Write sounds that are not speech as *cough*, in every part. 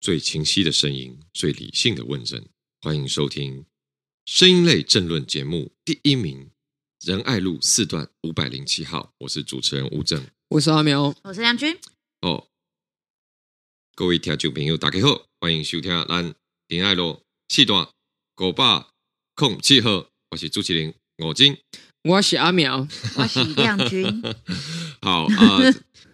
最清晰的声音，最理性的问政，欢迎收听声音类政论节目第一名仁爱路四段五百零七号。我是主持人吴正，我是阿苗，我是梁军。哦，各位听众朋友，大家好，欢迎收听咱仁爱路四段五百零七号。我是主持人吴正。我是阿苗，我是亮君。*laughs* 好啊，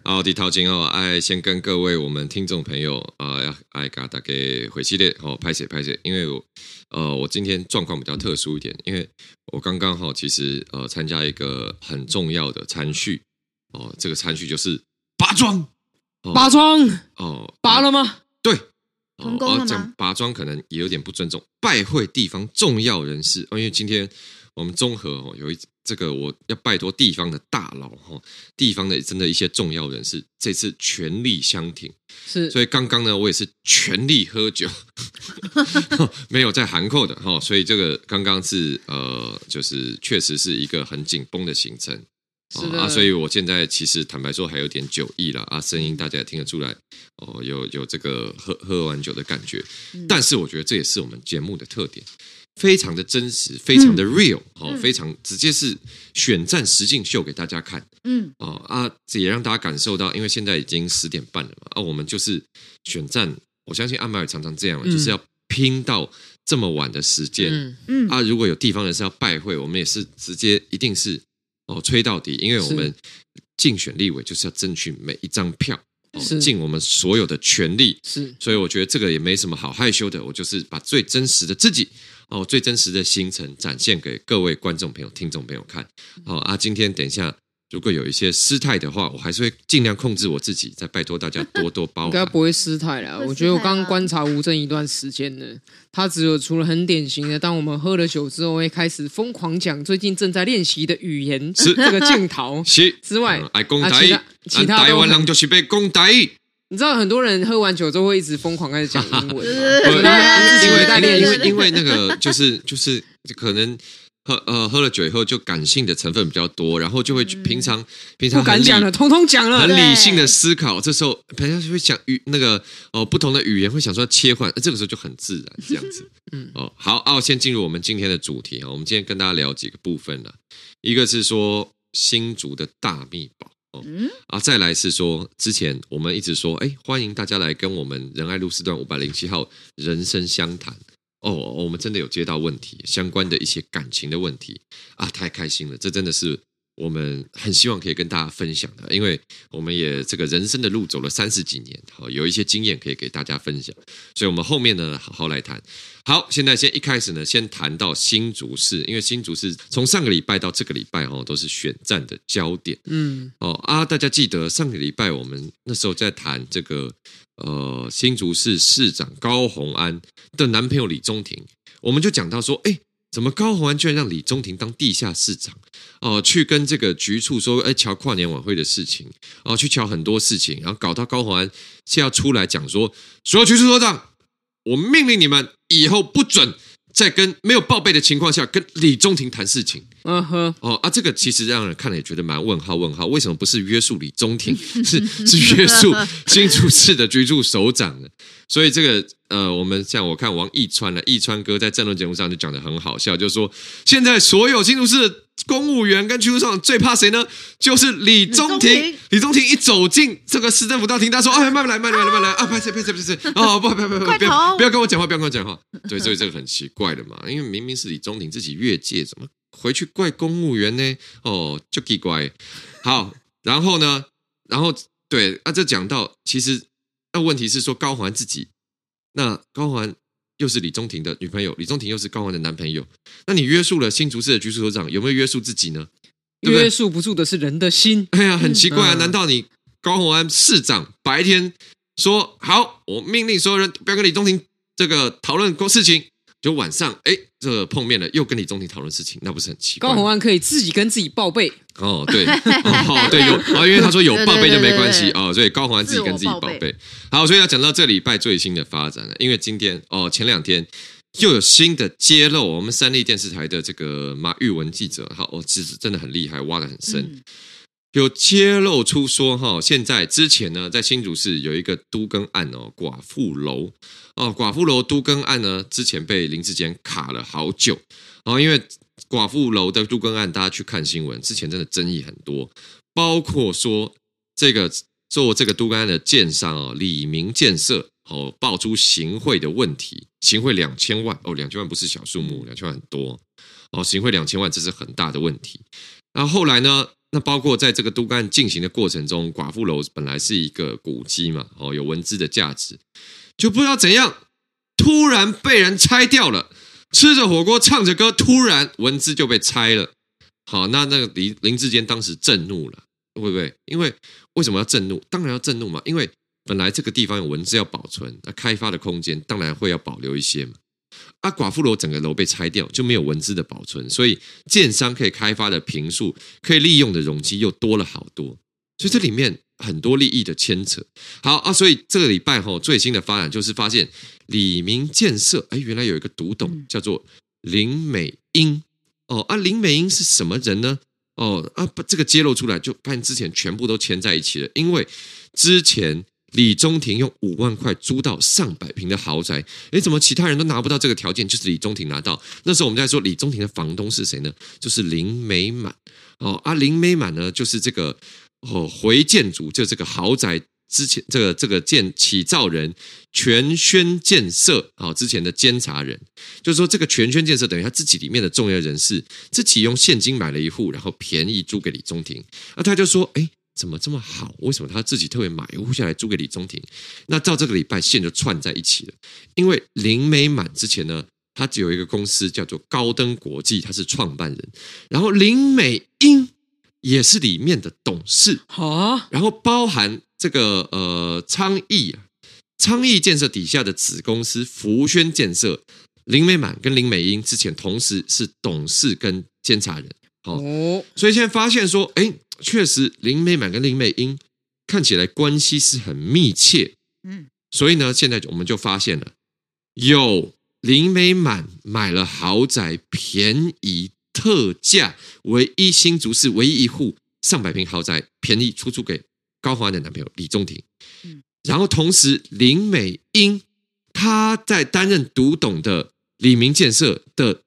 好，的头前哦，爱先跟各位我们听众朋友啊，要爱给大家回系列哦，拍写拍写，因为我呃，我今天状况比较特殊一点，因为我刚刚好其实呃参加一个很重要的餐叙哦，这个餐叙就是拔庄，拔庄哦，拔了吗？对，成功了吗？讲拔庄可能也有点不尊重，拜会地方重要人士哦，因为今天我们综合哦有一。这个我要拜托地方的大佬哈，地方的真的一些重要人士，这次全力相挺，是，所以刚刚呢，我也是全力喝酒，*laughs* 没有在含扣的哈，所以这个刚刚是呃，就是确实是一个很紧绷的行程，是啊，所以我现在其实坦白说还有点酒意了啊，声音大家也听得出来哦，有有这个喝喝完酒的感觉，但是我觉得这也是我们节目的特点。非常的真实，非常的 real，哦、嗯，非常直接是选战实境秀给大家看，嗯，哦啊，这也让大家感受到，因为现在已经十点半了嘛，啊，我们就是选战，我相信阿麦尔常常这样，嗯、就是要拼到这么晚的时间，嗯。嗯，啊，如果有地方人是要拜会，我们也是直接一定是哦吹到底，因为我们竞选立委就是要争取每一张票，是。尽我们所有的全力，是，所以我觉得这个也没什么好害羞的，我就是把最真实的自己。哦，最真实的行程展现给各位观众朋友、听众朋友看。好啊，今天等一下，如果有一些失态的话，我还是会尽量控制我自己，再拜托大家多多包涵。*laughs* 应该不会失态啦。我觉得我刚刚观察吴正一段时间呢，他只有除了很典型的，当我们喝了酒之后，会开始疯狂讲最近正在练习的语言，是这个镜头是之外，爱公台语，其他台湾人就是被公台语。你知道很多人喝完酒之后会一直疯狂开始讲英文，*laughs* 因为因为因为那个就是就是可能喝呃喝了酒以后就感性的成分比较多，然后就会平常平常不敢讲了，通通讲了，很理性的思考，这时候平常就会讲语那个哦不同的语言会想说切换，这个时候就很自然这样子。嗯哦好啊，先进入我们今天的主题啊，我们今天跟大家聊几个部分了，一个是说新竹的大秘宝。嗯啊，再来是说，之前我们一直说，哎，欢迎大家来跟我们仁爱路四段五百零七号人生相谈。哦，我们真的有接到问题，相关的一些感情的问题啊，太开心了，这真的是。我们很希望可以跟大家分享的，因为我们也这个人生的路走了三十几年，好有一些经验可以给大家分享，所以我们后面呢好好来谈。好，现在先一开始呢，先谈到新竹市，因为新竹市从上个礼拜到这个礼拜哦，都是选战的焦点。嗯，哦啊，大家记得上个礼拜我们那时候在谈这个呃新竹市市长高虹安的男朋友李宗廷，我们就讲到说，哎。怎么高宏安居然让李宗廷当地下市长？哦，去跟这个局处说，哎，瞧跨年晚会的事情，哦，去瞧很多事情，然后搞到高宏安是要出来讲说，所有局处所长，我命令你们以后不准。在跟没有报备的情况下跟李中廷谈事情，嗯哼，哦啊，这个其实让人看了也觉得蛮问号问号，为什么不是约束李中廷，*laughs* 是 *laughs* 是约束新竹市的居住首长呢？所以这个呃，我们像我看王义川呢，义川哥在政论节目上就讲的很好笑，就是说现在所有新竹市。公务员跟区处长最怕谁呢？就是李宗廷。李宗廷一走进这个市政府大厅，他说：“哎，慢慢来，慢慢来，慢慢来啊！拍谢，拍谢，拍谢！哦，不，不，不，不，不要，不要跟我讲话，不要跟我讲话。对，所以这个很奇怪的嘛，因为明明是李宗廷自己越界，怎么回去怪公务员呢？哦，就奇怪。好，然后呢，然后对啊，这讲到其实那问题是说高环自己，那高虹安。又是李宗廷的女朋友，李宗廷又是高虹安的男朋友。那你约束了新竹市的局处首长，有没有约束自己呢？对对，约束不住的是人的心。哎呀，很奇怪啊！嗯、难道你高虹安市长白天说好，我命令所有人不要跟李宗廷这个讨论过事情？就晚上，哎，这个碰面了，又跟李宗廷讨论事情，那不是很奇怪？高洪安可以自己跟自己报备哦，对，哦，对，有啊，因为他说有报备就没关系哦，所以高洪安自己跟自己报备。好，所以要讲到这礼拜最新的发展了，因为今天哦，前两天又有新的揭露，我们三立电视台的这个马玉文记者，好，哦，其实真的很厉害，挖的很深。嗯有揭露出说哈，现在之前呢，在新竹市有一个都更案哦，寡妇楼哦，寡妇楼都更案呢，之前被林志坚卡了好久哦，因为寡妇楼的都更案，大家去看新闻，之前真的争议很多，包括说这个做这个都更案的建商哦，李明建设哦，爆出行贿的问题，行贿两千万哦，两千万不是小数目，两千万很多哦，行贿两千万，这是很大的问题。然后后来呢？那包括在这个都干进行的过程中，寡妇楼本来是一个古迹嘛，哦，有文字的价值，就不知道怎样突然被人拆掉了。吃着火锅，唱着歌，突然文字就被拆了。好，那那个林林志坚当时震怒了，会不会？因为为什么要震怒？当然要震怒嘛，因为本来这个地方有文字要保存，那开发的空间当然会要保留一些嘛。啊，寡妇楼整个楼被拆掉，就没有文字的保存，所以建商可以开发的坪数，可以利用的容积又多了好多，所以这里面很多利益的牵扯。好啊，所以这个礼拜哈最新的发展就是发现李明建设，哎，原来有一个独董叫做林美英哦啊，林美英是什么人呢？哦啊，把这个揭露出来，就发现之前全部都牵在一起了，因为之前。李中庭用五万块租到上百平的豪宅，诶，怎么其他人都拿不到这个条件，就是李中庭拿到？那时候我们在说李中庭的房东是谁呢？就是林美满哦，啊，林美满呢，就是这个哦回建筑，就这个豪宅之前这个这个建起造人全轩建设啊，之前的监察人，就是说这个全轩建设等于他自己里面的重要人士，自己用现金买了一户，然后便宜租给李中庭，那他就说，诶。怎么这么好？为什么他自己特别买一户下来租给李宗廷？那照这个礼拜线就串在一起了。因为林美满之前呢，他只有一个公司叫做高登国际，他是创办人。然后林美英也是里面的董事。好，然后包含这个呃昌邑啊，昌邑建设底下的子公司福轩建设，林美满跟林美英之前同时是董事跟监察人。哦，所以现在发现说，哎。确实，林美满跟林美英看起来关系是很密切，嗯，所以呢，现在我们就发现了，有林美满买了豪宅，便宜特价，唯一新竹市唯一一户上百平豪宅，便宜出租给高华的男朋友李中庭，嗯，然后同时林美英她在担任独董的李明建设的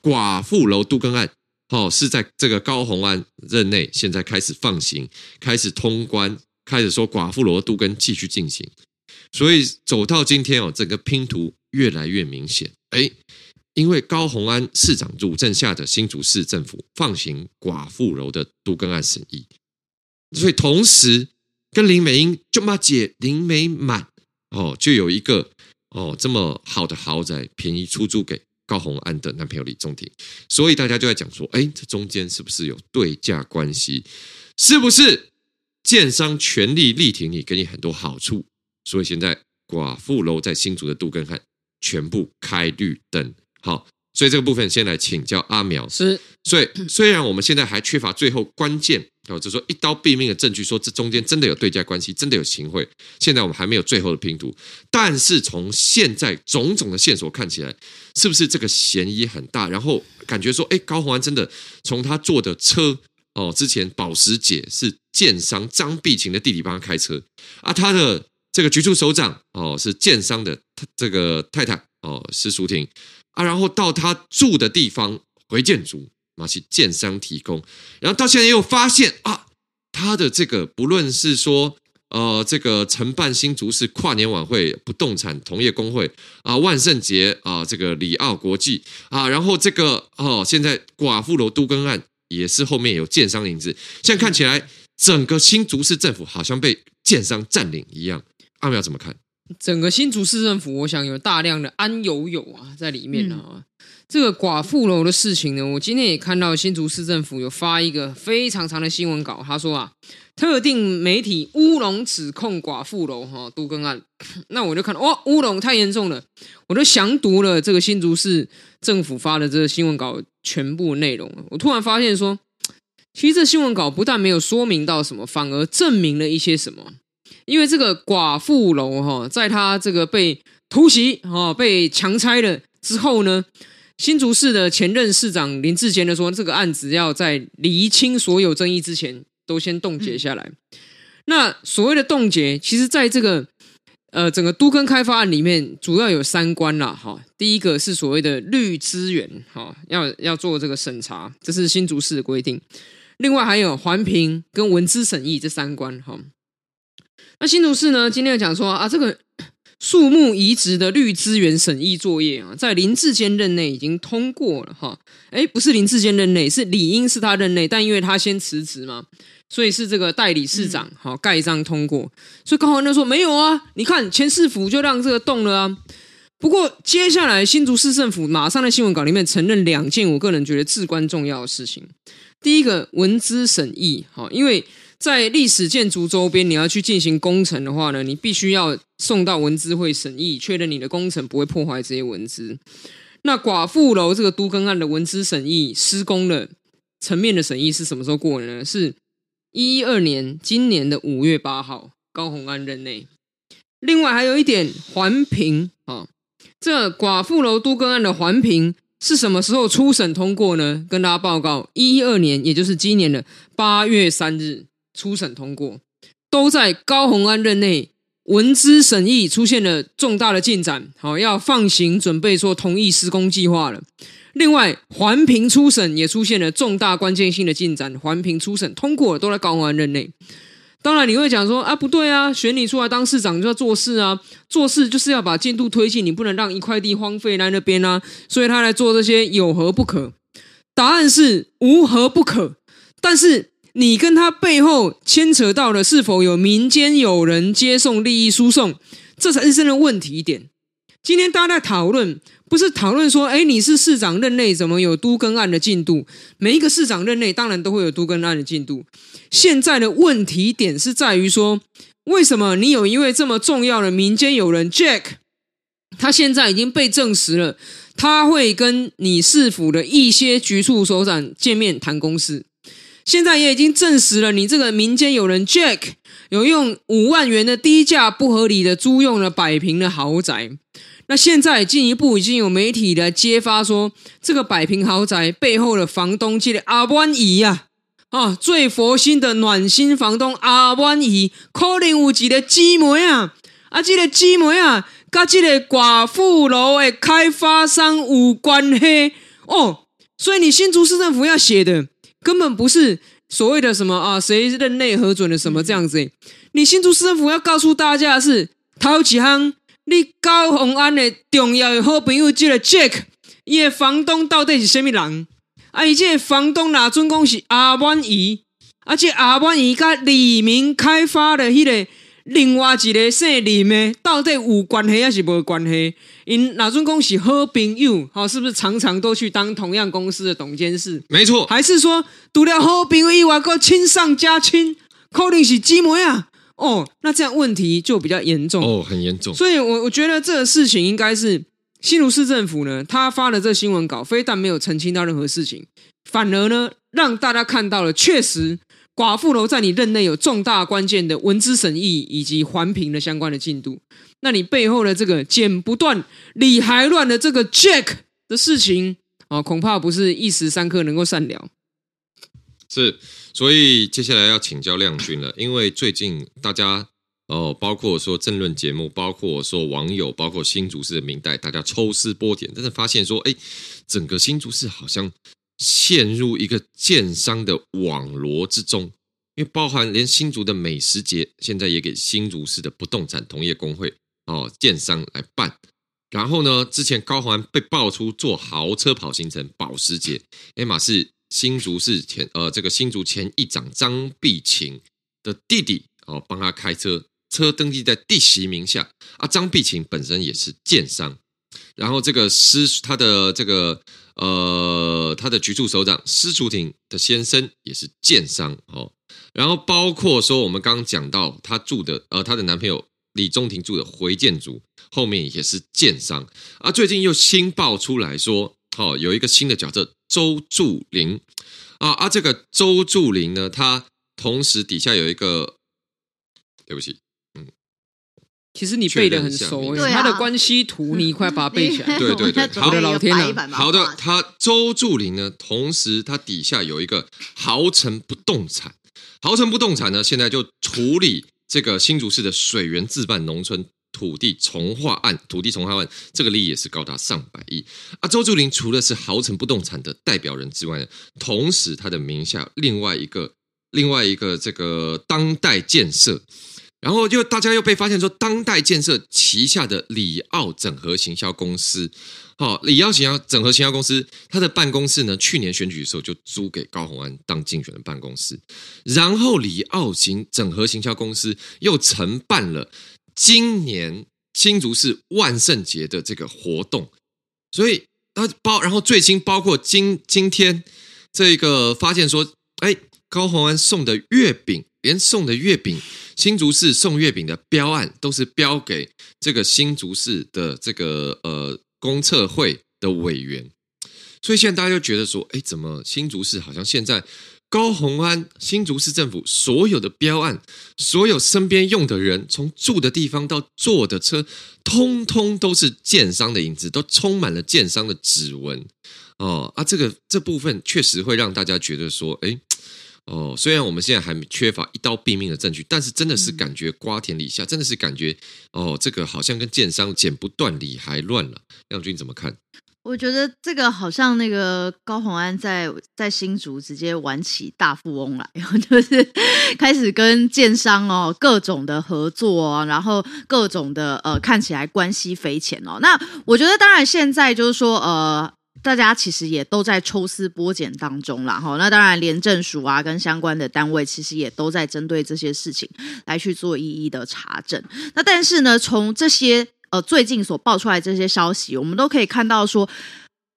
寡妇楼都更案。哦，是在这个高虹安任内，现在开始放行，开始通关，开始说寡妇楼都更继续进行，所以走到今天哦，整个拼图越来越明显。哎，因为高虹安市长主政下的新竹市政府放行寡妇楼的都更案审议，所以同时跟林美英舅妈姐林美满哦，就有一个哦这么好的豪宅便宜出租给。高红安的男朋友李仲廷，所以大家就在讲说，哎，这中间是不是有对价关系？是不是建商全力力挺你，给你很多好处？所以现在寡妇楼在新竹的杜根汉全部开绿灯。好，所以这个部分先来请教阿苗。是，所以虽然我们现在还缺乏最后关键。哦，就说一刀毙命的证据，说这中间真的有对价关系，真的有行贿。现在我们还没有最后的拼图，但是从现在种种的线索看起来，是不是这个嫌疑很大？然后感觉说，哎，高虹安真的从他坐的车哦，之前保时捷是建商张碧琴的弟弟帮他开车啊，他的这个局处首长哦是建商的这个太太哦施淑婷啊，然后到他住的地方回建筑。马其建商提供，然后到现在又发现啊，他的这个不论是说呃这个承办新竹市跨年晚会不动产同业公会啊，万圣节啊，这个里奥国际啊，然后这个哦，现在寡妇楼都更案也是后面有建商影子，现在看起来整个新竹市政府好像被建商占领一样，阿苗怎么看？整个新竹市政府，我想有大量的安友友啊在里面啊。嗯。这个寡妇楼的事情呢，我今天也看到新竹市政府有发一个非常长的新闻稿，他说啊，特定媒体乌龙指控寡妇楼哈杜更案，*coughs* 那我就看哇，乌龙太严重了，我就详读了这个新竹市政府发的这个新闻稿全部内容，我突然发现说，其实这新闻稿不但没有说明到什么，反而证明了一些什么，因为这个寡妇楼哈，在他这个被突袭哈被强拆了之后呢。新竹市的前任市长林志坚的说：“这个案子要在厘清所有争议之前，都先冻结下来。嗯、那所谓的冻结，其实在这个呃整个都更开发案里面，主要有三关啦。哈。第一个是所谓的绿资源，哈，要要做这个审查，这是新竹市的规定。另外还有环评跟文资审议这三关，哈。那新竹市呢，今天讲说啊，这个。*coughs* 树木移植的绿资源审议作业啊，在林志坚任内已经通过了哈。哎，不是林志坚任内，是理应是他任内，但因为他先辞职嘛，所以是这个代理市长好盖章通过。所以高虹安就说没有啊，你看前市府就让这个动了啊。不过接下来新竹市政府马上在新闻稿里面承认两件我个人觉得至关重要的事情。第一个文资审议，好，因为。在历史建筑周边，你要去进行工程的话呢，你必须要送到文资会审议，确认你的工程不会破坏这些文资。那寡妇楼这个都更案的文资审议施工的层面的审议是什么时候过呢？是一一二年，今年的五月八号，高虹安任内。另外还有一点环评啊，这寡妇楼都更案的环评是什么时候初审通过呢？跟大家报告，一一二年，也就是今年的八月三日。初审通过，都在高虹安任内，文资审议出现了重大的进展，好，要放行准备说同意施工计划了。另外，环评初审也出现了重大关键性的进展，环评初审通过了，都在高虹安任内。当然，你会讲说啊，不对啊，选你出来当市长就要做事啊，做事就是要把进度推进，你不能让一块地荒废在那边啊。所以他来做这些有何不可？答案是无何不可，但是。你跟他背后牵扯到的是否有民间有人接送利益输送，这才是真的问题点。今天大家在讨论，不是讨论说，哎，你是市长任内怎么有都更案的进度？每一个市长任内当然都会有都更案的进度。现在的问题点是在于说，为什么你有一位这么重要的民间友人 Jack，他现在已经被证实了，他会跟你市府的一些局处首长见面谈公事。现在也已经证实了，你这个民间有人 Jack 有用五万元的低价不合理的租用了百平的豪宅。那现在进一步已经有媒体来揭发说，这个百平豪宅背后的房东即个阿万姨呀，啊，最佛心的暖心房东阿万姨，可能有一个姊妹啊，啊，这个姊妹啊，跟这个寡妇楼的开发商有关系哦。所以你新竹市政府要写的。根本不是所谓的什么啊，谁任内核准的什么这样子。你新竹市政府要告诉大家的是，头几行你高红安的重要的好朋友这个 Jack，伊的房东到底是什么人？啊，伊这个房东哪准讲是阿万姨，而且阿万姨跟李明开发的迄个。另外一个姓林的，到底有关系还是无关系？因哪种公司好朋友？好，是不是常常都去当同样公司的董监事？没错，还是说除了好朋友以外，还亲上加亲，可能是姊妹啊？哦，那这样问题就比较严重哦，很严重。所以我我觉得这个事情应该是新竹市政府呢，他发了这新闻稿，非但没有澄清到任何事情，反而呢让大家看到了确实。寡妇楼在你任内有重大关键的文字审议以及环评的相关的进度，那你背后的这个剪不断理还乱的这个 Jack 的事情啊，恐怕不是一时三刻能够善了。是，所以接下来要请教亮君了，因为最近大家哦，包括说政论节目，包括说网友，包括新竹市的民代，大家抽丝剥茧，真的发现说，哎，整个新竹市好像。陷入一个建商的网罗之中，因为包含连新竹的美食节，现在也给新竹市的不动产同业公会哦建商来办。然后呢，之前高虹安被爆出坐豪车跑行程保时捷，哎嘛是新竹市前呃这个新竹前议长张碧琴的弟弟哦帮他开车，车登记在弟媳名下啊。张碧琴本身也是建商，然后这个师他的这个。呃，他的局处首长施竹廷的先生也是建商哦，然后包括说我们刚讲到他住的呃，他的男朋友李中廷住的回建筑后面也是建商啊，最近又新爆出来说，哦，有一个新的角色周助林啊啊，这个周助林呢，他同时底下有一个，对不起。其实你背的很熟，欸，他的关系图你快把它背起来。*laughs* 对对对，好的老天呐，*laughs* 好的，他周助理呢，同时他底下有一个豪城不动产豪城不动产呢，现在就处理这个新竹市的水源自办农村土地重划案，土地重划案这个利益也是高达上百亿。啊，周助林除了是豪城不动产的代表人之外呢，同时他的名下另外一个另外一个这个当代建设。然后就大家又被发现说，当代建设旗下的里奥整合行销公司，好，里奥行销整合行销公司，它的办公室呢，去年选举的时候就租给高虹安当竞选的办公室。然后里奥行整合行销公司又承办了今年新竹市万圣节的这个活动，所以它包，然后最新包括今今天这个发现说，哎，高虹安送的月饼，连送的月饼。新竹市送月饼的标案都是标给这个新竹市的这个呃公测会的委员，所以现在大家就觉得说，哎，怎么新竹市好像现在高虹安新竹市政府所有的标案，所有身边用的人，从住的地方到坐的车，通通都是建商的影子，都充满了建商的指纹哦啊，这个这部分确实会让大家觉得说，哎。哦，虽然我们现在还缺乏一刀毙命的证据，但是真的是感觉瓜田李下，真的是感觉哦，这个好像跟建商剪不断理还乱了。亮君怎么看？我觉得这个好像那个高洪安在在新竹直接玩起大富翁来，*laughs* 就是开始跟建商哦各种的合作哦，然后各种的呃看起来关系匪浅哦。那我觉得当然现在就是说呃。大家其实也都在抽丝剥茧当中啦，哈。那当然，廉政署啊，跟相关的单位其实也都在针对这些事情来去做一一的查证。那但是呢，从这些呃最近所爆出来这些消息，我们都可以看到说，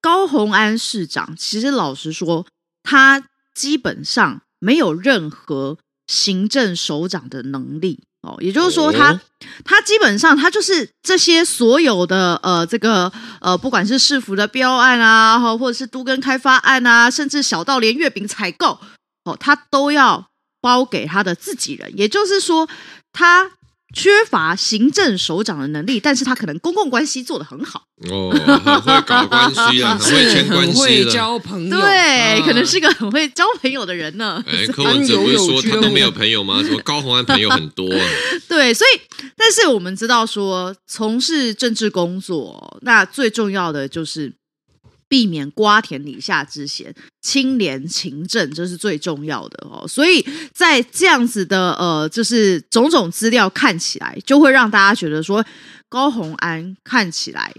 高虹安市长其实老实说，他基本上没有任何行政首长的能力。哦，也就是说他，他、基本上他就是这些所有的呃，这个呃，不管是市府的标案啊，或者是都跟开发案啊，甚至小到连月饼采购，哦，他都要包给他的自己人。也就是说，他。缺乏行政首长的能力，但是他可能公共关系做得很好哦，很会搞关系啊，*laughs* 很会牵关系，很会交朋友，对，啊、可能是个很会交朋友的人呢。哎，*laughs* 柯文哲不是说他都没有朋友吗？*laughs* 什么高虹安朋友很多啊？对，所以，但是我们知道说，从事政治工作，那最重要的就是。避免瓜田李下之嫌，清廉勤政，这是最重要的哦。所以在这样子的呃，就是种种资料看起来，就会让大家觉得说，高宏安看起来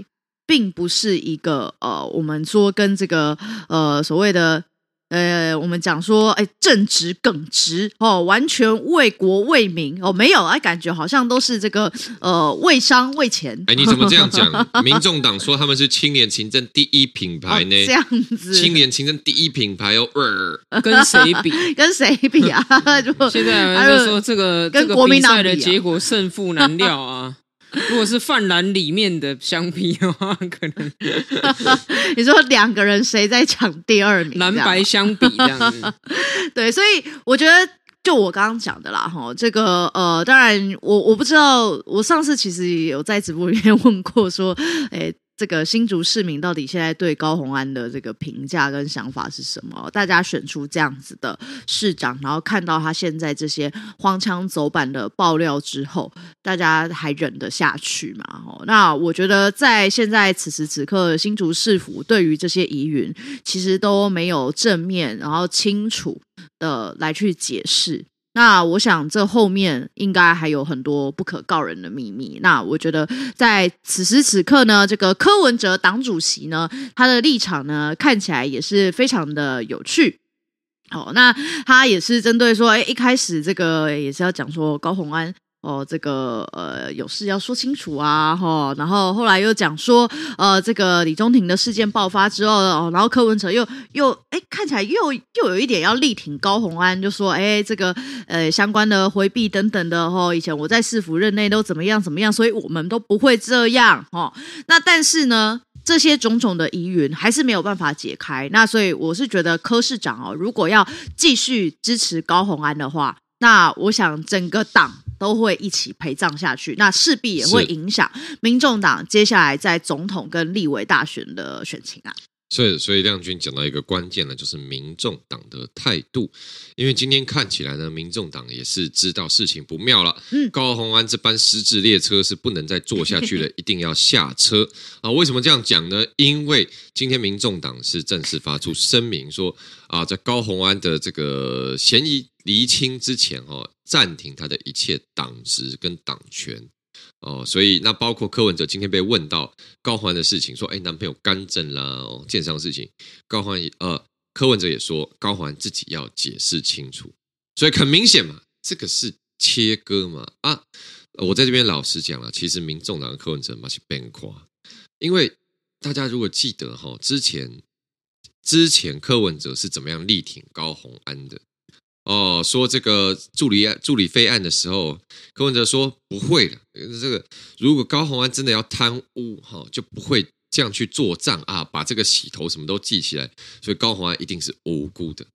并不是一个呃，我们说跟这个呃所谓的。呃，我们讲说，哎，正直耿直哦，完全为国为民哦，没有，哎，感觉好像都是这个呃为商为钱。哎，你怎么这样讲？*laughs* 民众党说他们是青年勤政第一品牌呢？哦、这样子，青年勤政第一品牌哦，呃、跟谁比？*laughs* 跟谁比啊？*laughs* 现在就说这个跟国民党的结果胜负难料啊。*laughs* 如果是泛蓝里面的相比的话，*laughs* 可能 *laughs* 你说两个人谁在抢第二名？蓝白相比这样子，对，所以我觉得就我刚刚讲的啦，哈，这个呃，当然我我不知道，我上次其实也有在直播里面问过说，诶。这个新竹市民到底现在对高虹安的这个评价跟想法是什么？大家选出这样子的市长，然后看到他现在这些荒腔走板的爆料之后，大家还忍得下去吗？哦，那我觉得在现在此时此刻，新竹市府对于这些疑云，其实都没有正面然后清楚的来去解释。那我想，这后面应该还有很多不可告人的秘密。那我觉得，在此时此刻呢，这个柯文哲党主席呢，他的立场呢，看起来也是非常的有趣。好，那他也是针对说，哎，一开始这个也是要讲说高虹安。哦，这个呃，有事要说清楚啊，哈、哦，然后后来又讲说，呃，这个李宗廷的事件爆发之后，哦，然后柯文哲又又哎，看起来又又有一点要力挺高虹安，就说，哎，这个呃相关的回避等等的，哈、哦，以前我在市府任内都怎么样怎么样，所以我们都不会这样，哈、哦，那但是呢，这些种种的疑云还是没有办法解开，那所以我是觉得柯市长哦，如果要继续支持高虹安的话，那我想整个党。都会一起陪葬下去，那势必也会影响民众党接下来在总统跟立委大选的选情啊。所以，所以亮君讲到一个关键呢，就是民众党的态度。因为今天看起来呢，民众党也是知道事情不妙了。嗯，高虹安这班失智列车是不能再坐下去了，*laughs* 一定要下车啊！为什么这样讲呢？因为今天民众党是正式发出声明说啊，在高虹安的这个嫌疑厘清之前，哦，暂停他的一切党职跟党权。哦，所以那包括柯文哲今天被问到高虹安的事情，说，哎，男朋友干政啦，哦，建商事情，高虹安呃，柯文哲也说，高虹安自己要解释清楚，所以很明显嘛，这个是切割嘛，啊，我在这边老实讲了，其实民众党柯文哲嘛是变夸，因为大家如果记得哈，之前之前柯文哲是怎么样力挺高虹安的。哦，说这个助理案助理费案的时候，柯文哲说不会的。这个如果高虹安真的要贪污，哈，就不会这样去做账啊，把这个洗头什么都记起来。所以高虹安一定是无辜的。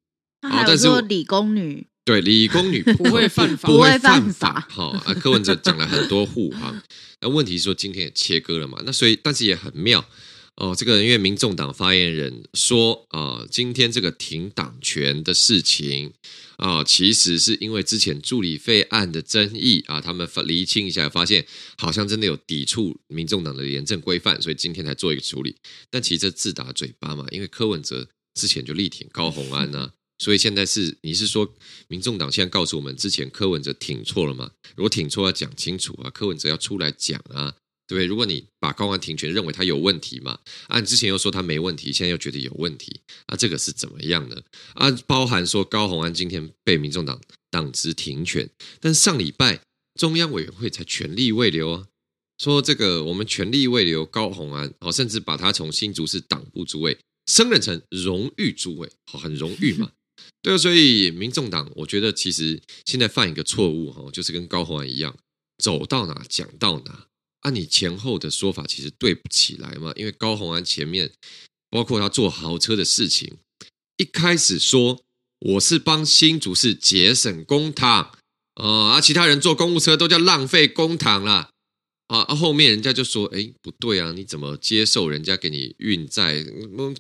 好，但是说理工女对理工女不会犯法，不会犯法。好啊，柯文哲讲了很多护航，*laughs* 那问题是说今天也切割了嘛？那所以但是也很妙。哦，这个因为民众党发言人说，啊、呃，今天这个停党权的事情啊、呃，其实是因为之前助理费案的争议啊，他们厘清一下，发现好像真的有抵触民众党的廉政规范，所以今天才做一个处理。但其实这自打嘴巴嘛，因为柯文哲之前就力挺高虹安呢、啊，所以现在是你是说民众党现在告诉我们，之前柯文哲挺错了吗？如果挺错，要讲清楚啊，柯文哲要出来讲啊。对，如果你把高虹安停权认为他有问题嘛，啊，你之前又说他没问题，现在又觉得有问题，啊，这个是怎么样呢？啊，包含说高宏安今天被民众党党职停权，但上礼拜中央委员会才权力未留啊，说这个我们权力未留高宏安，哦，甚至把他从新竹市党部主委升任成荣誉主委，好，很荣誉嘛。*laughs* 对啊，所以民众党我觉得其实现在犯一个错误哈，就是跟高宏安一样，走到哪讲到哪。那、你前后的说法其实对不起来嘛？因为高虹安前面包括他坐豪车的事情，一开始说我是帮新竹市节省公帑，啊、呃，而其他人坐公务车都叫浪费公帑啦。啊，后面人家就说，哎，不对啊，你怎么接受人家给你运载？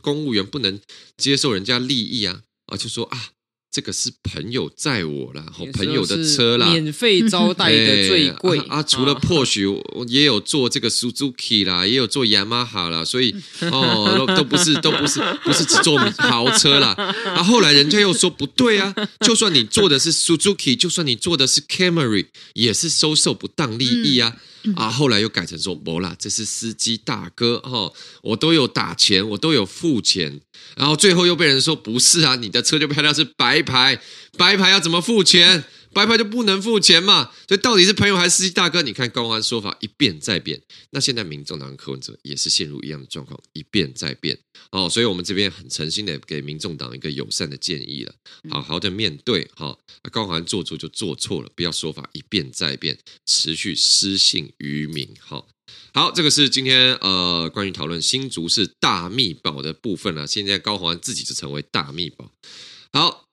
公务员不能接受人家利益啊？啊，就说啊。这个是朋友载我啦，朋友的车啦，免费招待的 *laughs* 最贵啊，啊！除了 Porsche，我也有做这个 Suzuki 啦，也有做 Yamaha 啦，所以哦，都都不是，都不是，不是只做豪车啦。啊，后来人家又说不对啊，就算你做的是 Suzuki，就算你做的是 Camry，也是收受不当利益啊。啊，后来又改成说不啦，这是司机大哥哈，我都有打钱，我都有付钱，然后最后又被人说不是啊，你的车就漂亮是白牌，白牌要怎么付钱？白牌就不能付钱嘛？所以到底是朋友还是司机大哥？你看高虹安说法一变再变，那现在民众党柯文哲也是陷入一样的状况，一变再变哦。所以我们这边很诚心的给民众党一个友善的建议了，好好的面对哈。高虹安做错就做错了，不要说法一变再变，持续失信于民。好，好，这个是今天呃关于讨论新竹市大秘宝的部分了。现在高宏安自己就成为大秘宝。好。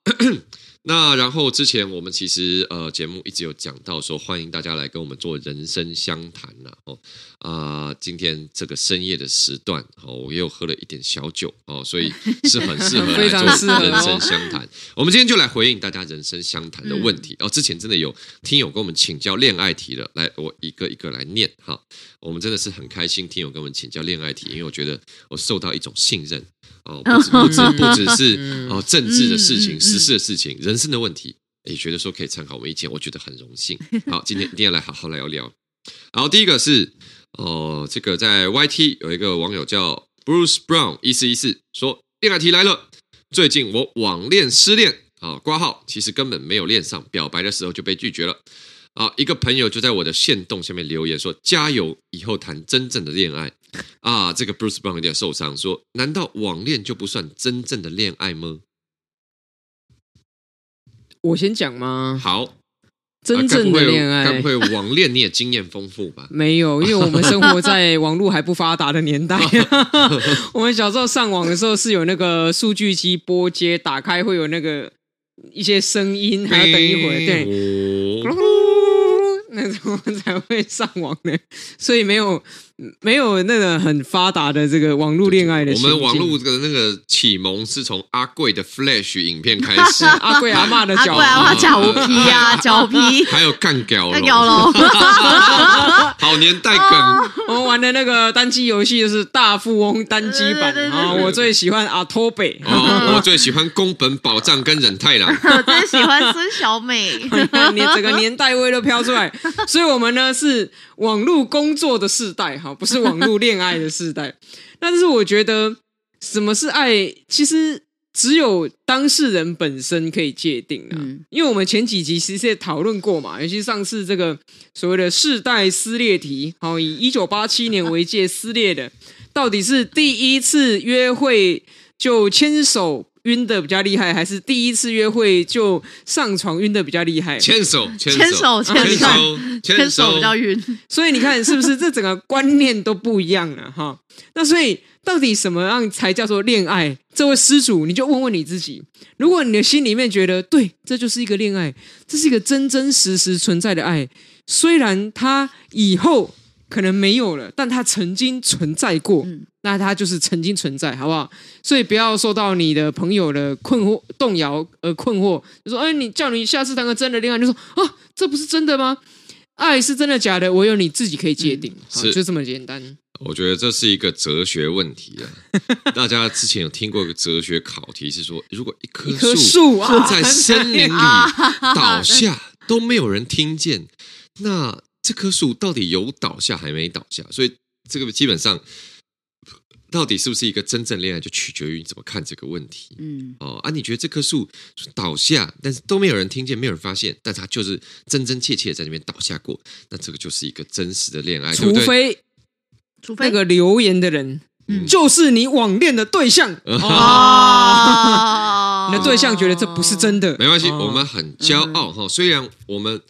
那然后之前我们其实呃节目一直有讲到说，欢迎大家来跟我们做人生相谈呐哦。啊，今天这个深夜的时段哦，我又喝了一点小酒哦，*laughs* 所以是很适合来做人生相谈。我们今天就来回应大家人生相谈的问题哦。之前真的有听友跟我们请教恋爱题了，来我一个一个来念哈。我们真的是很开心，听友跟我们请教恋爱题，因为我觉得我受到一种信任。哦，不只不只 *laughs* 不只是哦政治的事情、时事的事情、人生的问题，也觉得说可以参考我们意见，我觉得很荣幸。*laughs* 好，今天一定要来好好聊聊。好，第一个是哦，这个在 YT 有一个网友叫 Bruce Brown 一四一四说，恋爱题来了。最近我网恋失恋啊，挂号其实根本没有恋上，表白的时候就被拒绝了。啊，一个朋友就在我的线动下面留言说：“加油，以后谈真正的恋爱。”啊，这个 Bruce Brown 有点受伤，说：“难道网恋就不算真正的恋爱吗？”我先讲吗？好，真正的恋爱，该不会网恋你也经验丰富吧？*laughs* 没有，因为我们生活在网络还不发达的年代。*laughs* 我们小时候上网的时候是有那个数据机拨接，打开会有那个一些声音，还要等一会儿，对。那时候才会上网的，所以没有没有那个很发达的这个网络恋爱的。我们网络的那个启蒙是从阿贵的 Flash 影片开始，*laughs* 阿贵阿妈的脚，阿贵阿嬷脚皮啊，*laughs* 脚皮，还有干屌干屌龙，*laughs* 好年代梗。我们玩的那个单机游戏就是大富翁单机版啊，我最喜欢阿托北，我最喜欢宫本宝藏跟忍太郎，我最喜欢孙小美，你整个年代味都飘出来，所以我们呢是网络工作的世代。好，不是网络恋爱的时代，但是我觉得什么是爱，其实只有当事人本身可以界定啊。嗯、因为我们前几集其实也讨论过嘛，尤其上次这个所谓的世代撕裂题，好，以一九八七年为界撕裂的，到底是第一次约会就牵手。晕的比较厉害，还是第一次约会就上床晕的比较厉害？牵手，牵手，牵手，牵手，*laughs* 牵手比较晕。*laughs* 所以你看，是不是这整个观念都不一样了？哈，那所以到底什么样才叫做恋爱？这位施主，你就问问你自己。如果你的心里面觉得对，这就是一个恋爱，这是一个真真实实存在的爱，虽然他以后。可能没有了，但它曾经存在过，嗯、那它就是曾经存在，好不好？所以不要受到你的朋友的困惑、动摇而困惑，就说：“哎，你叫你下次谈个真的恋爱，就说啊，这不是真的吗？爱是真的假的？唯有你自己可以界定，嗯、好，就这么简单。”我觉得这是一个哲学问题啊！*laughs* 大家之前有听过一个哲学考题，是说如果一棵树在森林里 *laughs* 倒下都没有人听见，那。这棵树到底有倒下还没倒下？所以这个基本上到底是不是一个真正恋爱，就取决于你怎么看这个问题。嗯，哦啊，你觉得这棵树倒下，但是都没有人听见，没有人发现，但它就是真真切切在那边倒下过，那这个就是一个真实的恋爱。除非，除非那个留言的人，嗯，就是你网恋的对象哦，*laughs* 你的对象觉得这不是真的，没关系，我们很骄傲哈。虽然我们。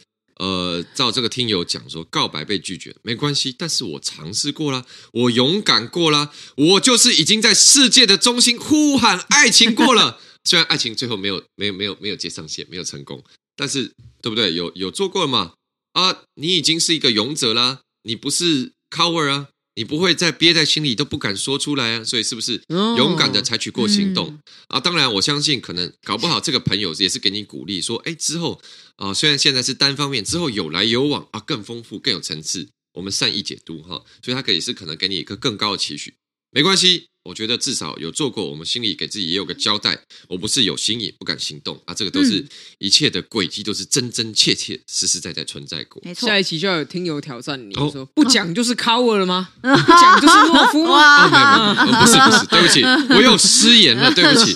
呃，照这个听友讲说，告白被拒绝没关系，但是我尝试过了，我勇敢过了，我就是已经在世界的中心呼喊爱情过了。*laughs* 虽然爱情最后没有、没有、没有、没有接上线，没有成功，但是对不对？有有做过了嘛？啊，你已经是一个勇者啦，你不是 coward 啊。你不会再憋在心里都不敢说出来啊，所以是不是勇敢的采取过行动、哦嗯、啊？当然，我相信可能搞不好这个朋友也是给你鼓励，说，哎，之后啊，虽然现在是单方面，之后有来有往啊，更丰富、更有层次，我们善意解读哈，所以他可以是可能给你一个更高的期许，没关系。我觉得至少有做过，我们心里给自己也有个交代。我不是有心也不敢行动啊，这个都是一切的轨迹，都是真真切切、实实在在存在过。没错，下一期就要有听友挑战你说，不讲就是 cover 了吗？*laughs* 不讲就是懦夫吗？没有没有，不是不是，对不起，我有失言了，对不起。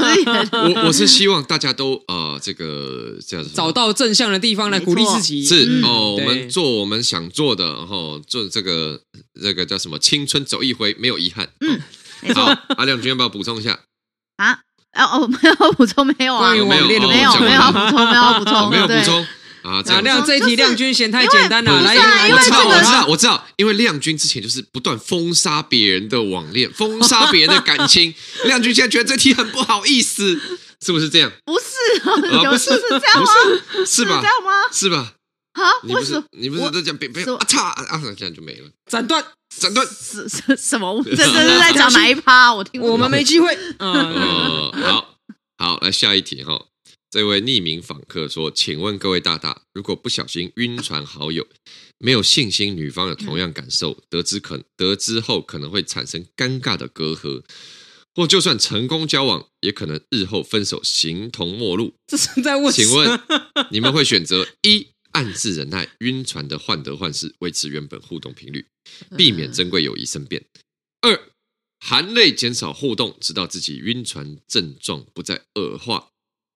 我我是希望大家都啊，这个这样找到正向的地方来鼓励自己。是哦，我们做我们想做的，然后做这个这个叫什么？青春走一回，没有遗憾。嗯。好，阿亮君要不要补充一下？啊，哦哦，没有补充，没有啊，没有，没有，没有补充，没有补充，没有补充啊。这样亮这一题，亮君嫌太简单了。来，我知道，我知道，我知道，因为亮君之前就是不断封杀别人的网恋，封杀别人的感情。*laughs* 亮君现在觉得这题很不好意思，是不是这样？不是啊，有事是这样吗？是吧？这样吗？是吧？啊，你不是你不是都讲别别啊嚓啊，这样就没了，斩断。斩断什什什么？这这是在讲哪一趴？我听我们没机会。嗯，好好来下一题哈。这位匿名访客说：“请问各位大大，如果不小心晕船好友，没有信心女方有同样感受，得知可得知后可能会产生尴尬的隔阂，或就算成功交往，也可能日后分手，形同陌路。这是在问？请问你们会选择一暗自忍耐，晕船的患得患失，维持原本互动频率？”避免珍贵友谊生变。二，含泪减少互动，直到自己晕船症状不再恶化。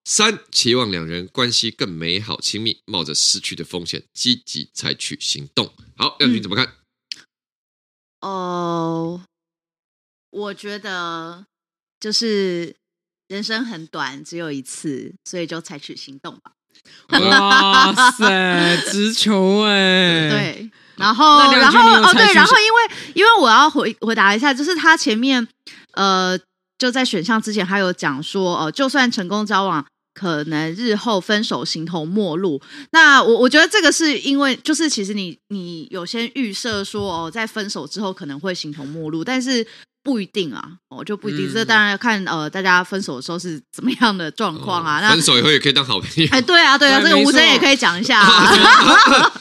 三，期望两人关系更美好亲密，冒着失去的风险，积极采取行动。好，亮君怎么看？哦、我觉得就是人生很短，只有一次，所以就采取行动吧。*laughs* 哇塞，直球哎！对。然后，然后哦，对，然后因为因为我要回回答一下，就是他前面呃就在选项之前，他有讲说，哦、呃，就算成功交往，可能日后分手形同陌路。那我我觉得这个是因为，就是其实你你有先预设说哦，在分手之后可能会形同陌路，但是。不一定啊，我就不一定。嗯、这当然要看呃，大家分手的时候是怎么样的状况啊。哦、那分手以后也可以当好朋友。哎，对啊，对啊，对这个吴峥也可以讲一下、啊。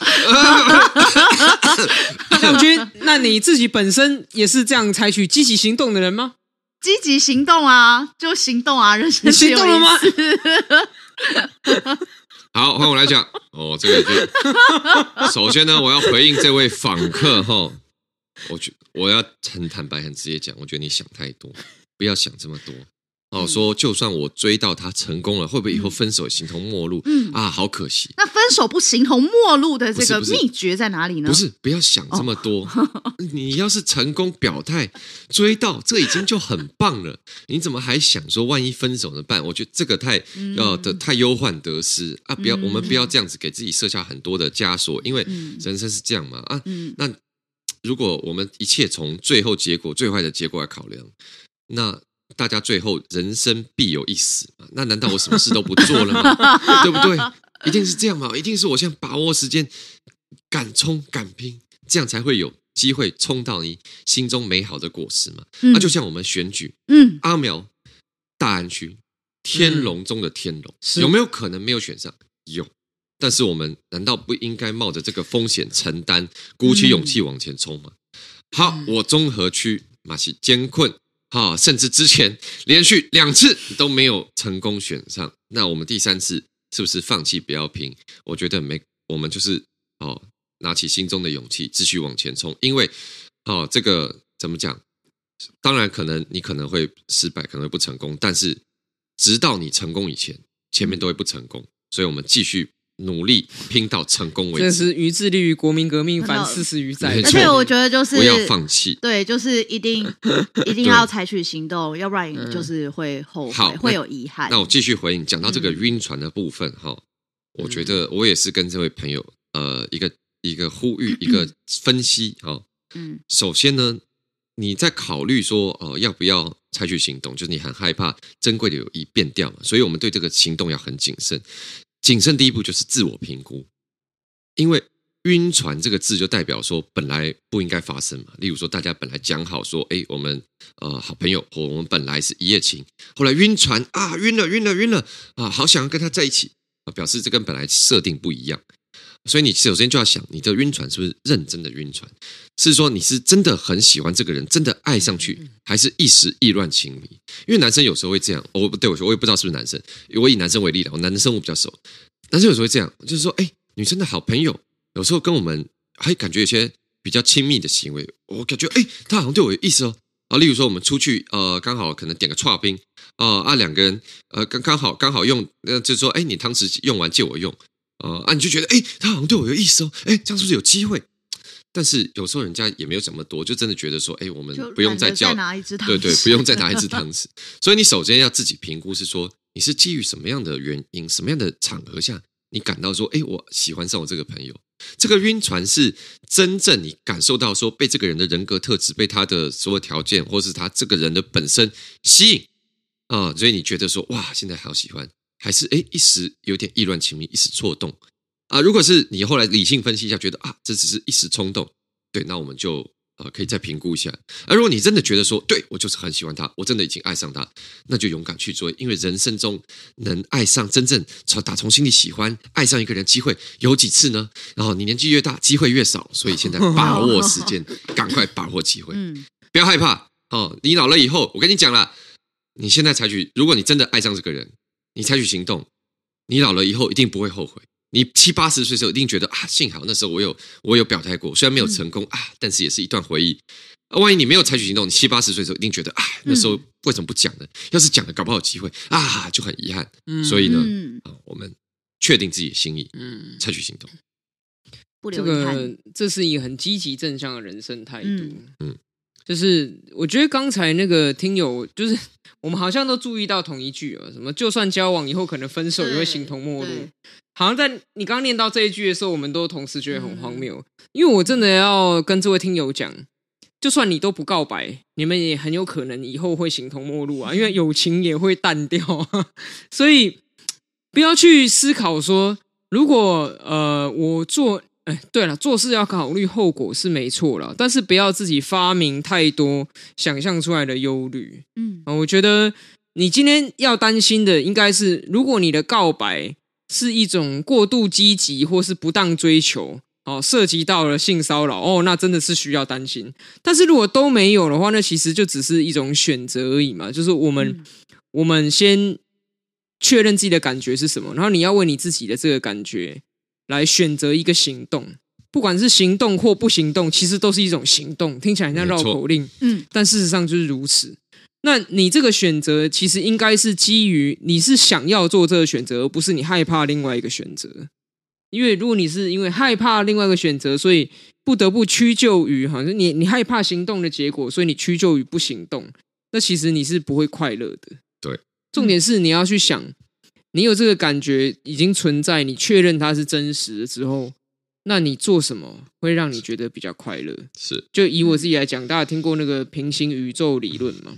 *laughs* 亮君，那你自己本身也是这样采取积极行动的人吗？积极行动啊，就行动啊，人生行动了吗？*laughs* 好，换我来讲。哦，这个就首先呢，我要回应这位访客哈。我觉我要很坦白、很直接讲，我觉得你想太多，不要想这么多。哦，说就算我追到他成功了，会不会以后分手形同陌路？嗯啊，好可惜。那分手不形同陌路的这个秘诀在哪里呢？不是，不要想这么多。哦、*laughs* 你要是成功表态追到，这已经就很棒了。你怎么还想说万一分手怎么办？我觉得这个太要的、嗯、太忧患得失啊！不要，我们不要这样子给自己设下很多的枷锁，因为人生是这样嘛啊。那。如果我们一切从最后结果最坏的结果来考量，那大家最后人生必有一死嘛？那难道我什么事都不做了吗？*laughs* 对不对？一定是这样嘛？一定是我现在把握时间，敢冲敢拼，这样才会有机会冲到你心中美好的果实嘛？那、嗯啊、就像我们选举，嗯，阿苗大安区天龙中的天龙，嗯、有没有可能没有选上？有。但是我们难道不应该冒着这个风险承担，鼓起勇气往前冲吗？好，我综合区马戏艰困，哈，甚至之前连续两次都没有成功选上，那我们第三次是不是放弃不要拼？我觉得没，我们就是哦，拿起心中的勇气继续往前冲，因为哦，这个怎么讲？当然可能你可能会失败，可能会不成功，但是直到你成功以前，前面都会不成功，所以我们继续。努力拼到成功为止，这是于致力于国民革命，反四十余载。而且我觉得就是不要放弃，对，就是一定 *laughs* 一定要采取行动，要不然就是会后悔，好会有遗憾。那我继续回应，讲到这个晕船的部分哈，嗯、我觉得我也是跟这位朋友呃一个一个呼吁一个分析哈。嗯，首先呢，你在考虑说呃要不要采取行动，就是你很害怕珍贵的友谊变掉嘛，所以我们对这个行动要很谨慎。谨慎第一步就是自我评估，因为晕船这个字就代表说本来不应该发生嘛。例如说，大家本来讲好说，哎，我们呃好朋友或我们本来是一夜情，后来晕船啊，晕了晕了晕了啊，好想要跟他在一起啊，表示这跟本来设定不一样。所以你首先就要想，你的晕船是不是认真的晕船？是说你是真的很喜欢这个人，真的爱上去，还是一时意乱情迷？因为男生有时候会这样，我不对我说，我也不知道是不是男生。我以男生为例了，我男生我比较熟，男生有时候会这样，就是说，哎，女生的好朋友有时候跟我们还感觉有些比较亲密的行为，我感觉哎，他好像对我有意思哦。啊，例如说我们出去，呃，刚好可能点个串冰，啊啊，两个人，呃，刚刚好刚好用，呃，就是说，哎，你汤匙用完借我用。呃啊，你就觉得哎，他好像对我有意思哦，哎，这样是不是有机会？但是有时候人家也没有这么多，就真的觉得说，哎，我们不用再叫，再拿一只汤匙，对对，不用再 *laughs* 拿一只汤匙。所以你首先要自己评估，是说你是基于什么样的原因、什么样的场合下，你感到说，哎，我喜欢上我这个朋友。这个晕船是真正你感受到说，被这个人的人格特质、被他的所有条件，或是他这个人的本身吸引啊、呃，所以你觉得说，哇，现在好喜欢。还是哎，一时有点意乱情迷，一时错动啊！如果是你后来理性分析一下，觉得啊，这只是一时冲动，对，那我们就呃可以再评估一下。而如果你真的觉得说，对，我就是很喜欢他，我真的已经爱上他，那就勇敢去追，因为人生中能爱上真正从打从心里喜欢爱上一个人机会有几次呢？然后你年纪越大，机会越少，所以现在把握时间，赶快把握机会，嗯，不要害怕哦。你老了以后，我跟你讲了，你现在采取，如果你真的爱上这个人。你采取行动，你老了以后一定不会后悔。你七八十岁的时候一定觉得啊，幸好那时候我有我有表态过，虽然没有成功啊，但是也是一段回忆。啊，万一你没有采取行动，你七八十岁的时候一定觉得啊，那时候为什么不讲呢？要是讲了，搞不好有机会啊，就很遗憾。所以呢，啊，我们确定自己的心意，嗯，采取行动，不留遗憾。这个这是一个很积极正向的人生态度。嗯。就是我觉得刚才那个听友，就是我们好像都注意到同一句啊，什么就算交往以后可能分手也会形同陌路。好像在你刚念到这一句的时候，我们都同时觉得很荒谬。因为我真的要跟这位听友讲，就算你都不告白，你们也很有可能以后会形同陌路啊，因为友情也会淡掉。所以不要去思考说，如果呃我做，哎，对了，做事要考虑后果是没错了，但是不要自己发明太多想象出来的忧虑。嗯，我觉得你今天要担心的应该是，如果你的告白是一种过度积极或是不当追求。哦，涉及到了性骚扰哦，那真的是需要担心。但是如果都没有的话，那其实就只是一种选择而已嘛。就是我们，嗯、我们先确认自己的感觉是什么，然后你要为你自己的这个感觉来选择一个行动，不管是行动或不行动，其实都是一种行动。听起来很像绕口令，嗯，但事实上就是如此。那你这个选择其实应该是基于你是想要做这个选择，而不是你害怕另外一个选择。因为如果你是因为害怕另外一个选择，所以不得不屈就于好像你你害怕行动的结果，所以你屈就于不行动，那其实你是不会快乐的。对，重点是你要去想，你有这个感觉已经存在，你确认它是真实的之后，那你做什么会让你觉得比较快乐？是，就以我自己来讲，大家听过那个平行宇宙理论吗？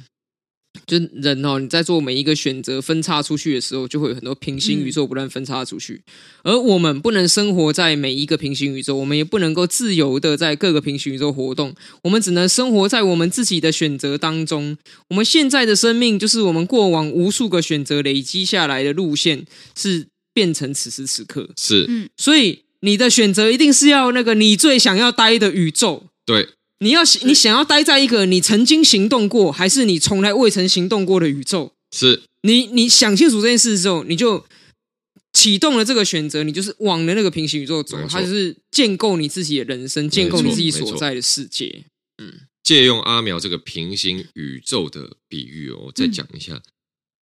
就人哦，你在做每一个选择分叉出去的时候，就会有很多平行宇宙不断分叉出去。而我们不能生活在每一个平行宇宙，我们也不能够自由的在各个平行宇宙活动。我们只能生活在我们自己的选择当中。我们现在的生命，就是我们过往无数个选择累积下来的路线，是变成此时此刻。是，嗯，所以你的选择一定是要那个你最想要待的宇宙。对。你要你想要待在一个你曾经行动过，还是你从来未曾行动过的宇宙？是你你想清楚这件事之后，你就启动了这个选择，你就是往的那个平行宇宙走，它就是建构你自己的人生，建构你自己所在的世界。嗯，借用阿苗这个平行宇宙的比喻哦，我再讲一下，嗯、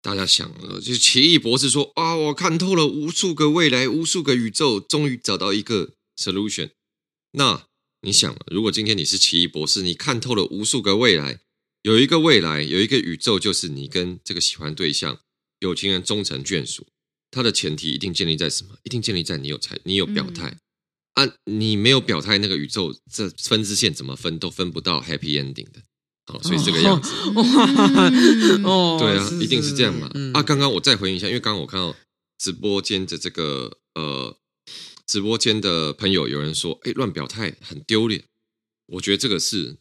大家想了，就是奇异博士说啊，我看透了无数个未来，无数个宇宙，终于找到一个 solution。那你想，如果今天你是奇异博士，你看透了无数个未来，有一个未来，有一个宇宙，就是你跟这个喜欢对象有情人终成眷属。它的前提一定建立在什么？一定建立在你有才，你有表态。嗯、啊，你没有表态，那个宇宙这分支线怎么分都分不到 happy ending 的。好，所以这个样子。*laughs* 哦，对啊，一定是这样嘛。嗯、啊，刚刚我再回应一下，因为刚刚我看到直播间的这个呃。直播间的朋友有人说：“哎，乱表态很丢脸。”我觉得这个是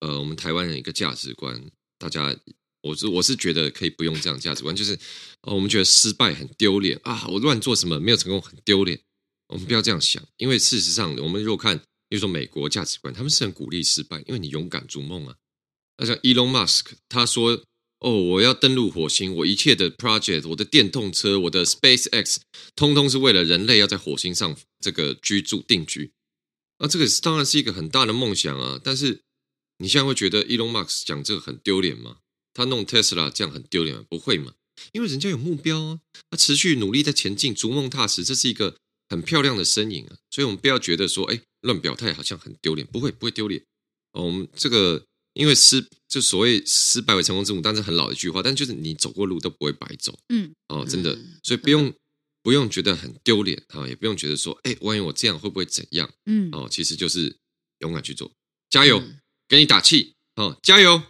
呃，我们台湾人一个价值观。大家，我是我是觉得可以不用这样价值观，就是呃，我们觉得失败很丢脸啊，我乱做什么没有成功很丢脸。我们不要这样想，因为事实上，我们如果看，比如说美国价值观，他们是很鼓励失败，因为你勇敢逐梦啊。那像 Elon Musk，他说。哦，我要登陆火星，我一切的 project，我的电动车，我的 SpaceX，通通是为了人类要在火星上这个居住定居。那这个当然是一个很大的梦想啊！但是你现在会觉得 Elon Musk 讲这个很丢脸吗？他弄 Tesla 这样很丢脸吗？不会嘛？因为人家有目标啊，他持续努力在前进，逐梦踏实，这是一个很漂亮的身影啊！所以我们不要觉得说，哎，乱表态好像很丢脸，不会，不会丢脸。哦，我们这个。因为失就所谓失败为成功之母，但是很老的一句话，但就是你走过路都不会白走，嗯，哦，真的，所以不用不用觉得很丢脸啊，也不用觉得说，哎，万一我这样会不会怎样？嗯，哦，其实就是勇敢去做，加油，嗯、给你打气，哦，加油，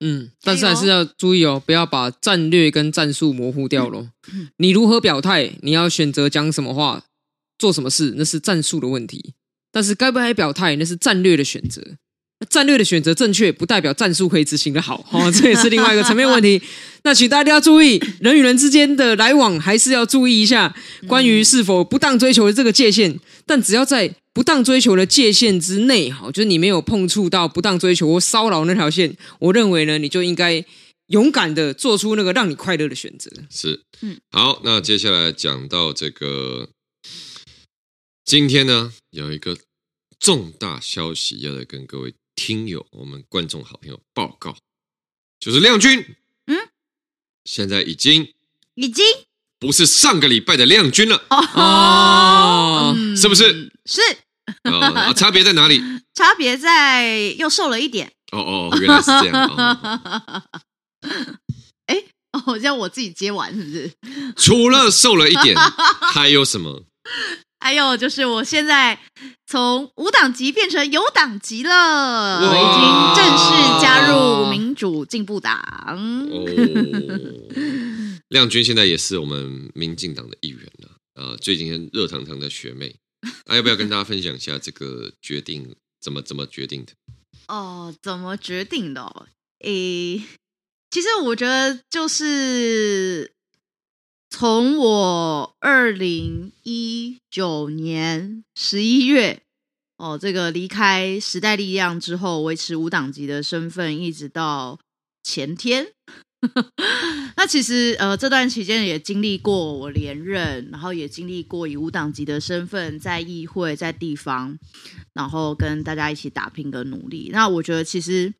嗯，但是还是要注意哦，不要把战略跟战术模糊掉喽。嗯、你如何表态，你要选择讲什么话，做什么事，那是战术的问题，但是该不该表态，那是战略的选择。战略的选择正确，不代表战术可以执行的好，*laughs* 哦，这也是另外一个层面问题。*laughs* 那请大家要注意，人与人之间的来往还是要注意一下，关于是否不当追求的这个界限。但只要在不当追求的界限之内，哈，就是你没有碰触到不当追求或骚扰那条线，我认为呢，你就应该勇敢的做出那个让你快乐的选择。是，嗯，好，那接下来讲到这个，今天呢有一个重大消息要来跟各位。听友，我们观众好朋友报告，就是亮君，嗯，现在已经已经不是上个礼拜的亮君了哦，是不是？是，哦，差别在哪里？*laughs* 差别在又瘦了一点。哦哦，原来是这样。*laughs* 哎，哦，让我自己接完是不是？除了瘦了一点，还有什么？还有就是，我现在从无党籍变成有党籍了，我已经正式加入民主进步党。亮君现在也是我们民进党的议员了，呃，最近热腾腾的学妹，啊，要不要跟大家分享一下这个决定怎么怎么决定的？哦，怎么决定的？哦？诶，其实我觉得就是从我二零一九年十一月哦，这个离开时代力量之后，维持无党籍的身份，一直到前天。*laughs* 那其实呃，这段期间也经历过我连任，然后也经历过以无党籍的身份在议会、在地方，然后跟大家一起打拼的努力。那我觉得其实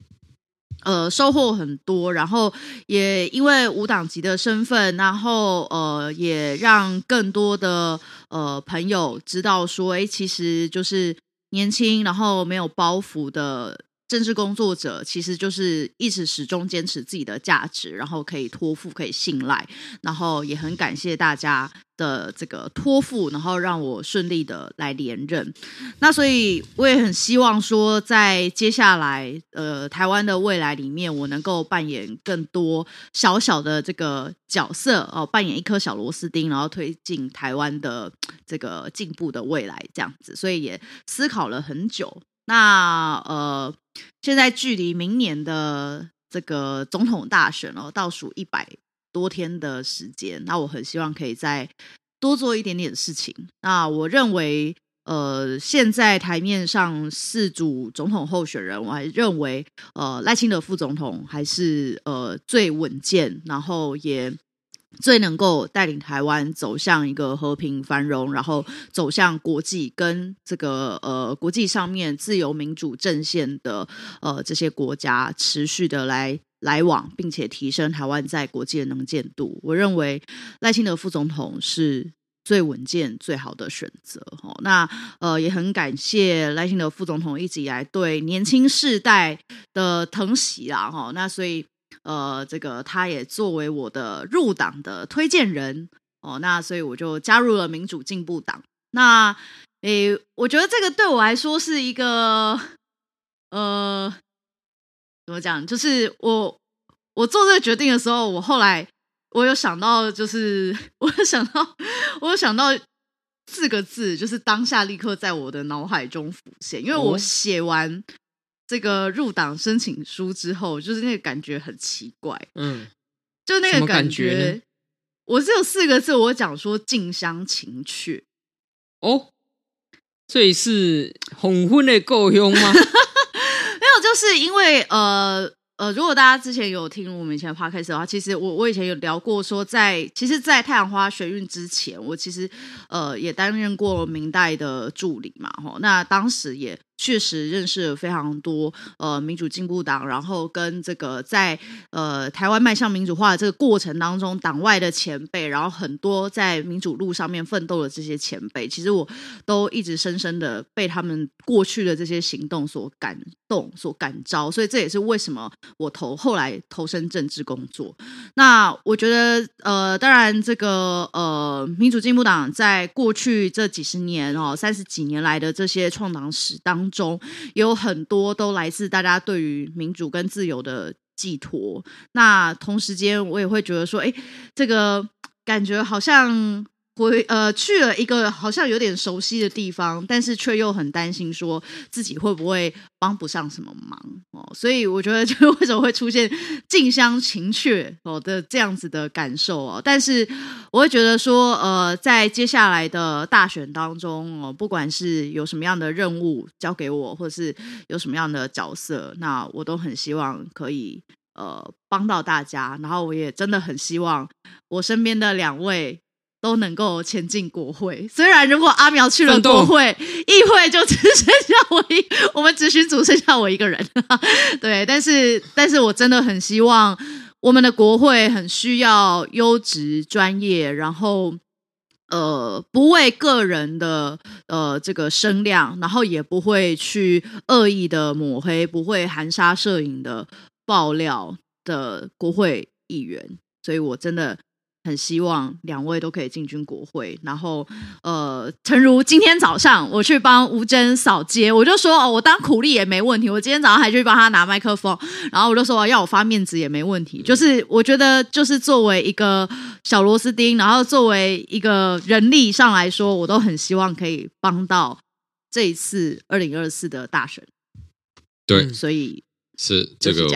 呃收获很多，然后也因为无党籍的身份，然后呃也让更多的呃朋友知道说，哎，其实就是年轻，然后没有包袱的。政治工作者其实就是一直始终坚持自己的价值，然后可以托付、可以信赖，然后也很感谢大家的这个托付，然后让我顺利的来连任。那所以我也很希望说，在接下来呃台湾的未来里面，我能够扮演更多小小的这个角色哦，扮演一颗小螺丝钉，然后推进台湾的这个进步的未来这样子。所以也思考了很久。那呃，现在距离明年的这个总统大选哦，倒数一百多天的时间。那我很希望可以再多做一点点事情。那我认为，呃，现在台面上四组总统候选人，我还认为，呃，赖清德副总统还是呃最稳健，然后也。最能够带领台湾走向一个和平繁荣，然后走向国际跟这个呃国际上面自由民主阵线的呃这些国家持续的来来往，并且提升台湾在国际的能见度。我认为赖清德副总统是最稳健、最好的选择。哦，那呃也很感谢赖清德副总统一直以来对年轻世代的疼惜啦。哈，那所以。呃，这个他也作为我的入党的推荐人哦，那所以我就加入了民主进步党。那诶，我觉得这个对我来说是一个呃，怎么讲？就是我我做这个决定的时候，我后来我有想到，就是 *laughs* 我有想到，我有想到四个字，就是当下立刻在我的脑海中浮现，因为我写完。这个入党申请书之后，就是那个感觉很奇怪，嗯，就那个感觉，我只有四个字，我讲说近乡情怯。哦，这是红婚的够用吗？*laughs* 没有，就是因为呃。呃，如果大家之前有听我们以前的 podcast 的话，其实我我以前有聊过说在，在其实，在太阳花学运之前，我其实呃也担任过明代的助理嘛，吼，那当时也确实认识了非常多呃民主进步党，然后跟这个在呃台湾迈向民主化的这个过程当中，党外的前辈，然后很多在民主路上面奋斗的这些前辈，其实我都一直深深的被他们过去的这些行动所感动、所感召，所以这也是为什么。我投后来投身政治工作，那我觉得呃，当然这个呃，民主进步党在过去这几十年哦，三十几年来的这些创党史当中，有很多都来自大家对于民主跟自由的寄托。那同时间，我也会觉得说，哎，这个感觉好像。回呃去了一个好像有点熟悉的地方，但是却又很担心说自己会不会帮不上什么忙哦，所以我觉得就 *laughs* 为什么会出现近乡情怯哦的这样子的感受哦，但是我会觉得说呃在接下来的大选当中哦，不管是有什么样的任务交给我，或者是有什么样的角色，那我都很希望可以呃帮到大家，然后我也真的很希望我身边的两位。都能够前进国会。虽然如果阿苗去了国会，议会就只剩下我一，*laughs* 我们咨询组剩下我一个人。*laughs* 对，但是，但是我真的很希望我们的国会很需要优质、专业，然后呃，不为个人的呃这个声量，然后也不会去恶意的抹黑，不会含沙射影的爆料的国会议员。所以我真的。很希望两位都可以进军国会。然后，呃，诚如今天早上我去帮吴峥扫街，我就说哦，我当苦力也没问题。我今天早上还去帮他拿麦克风，然后我就说要我发面子也没问题。就是我觉得，就是作为一个小螺丝钉，然后作为一个人力上来说，我都很希望可以帮到这一次二零二四的大选。对，所以。是这个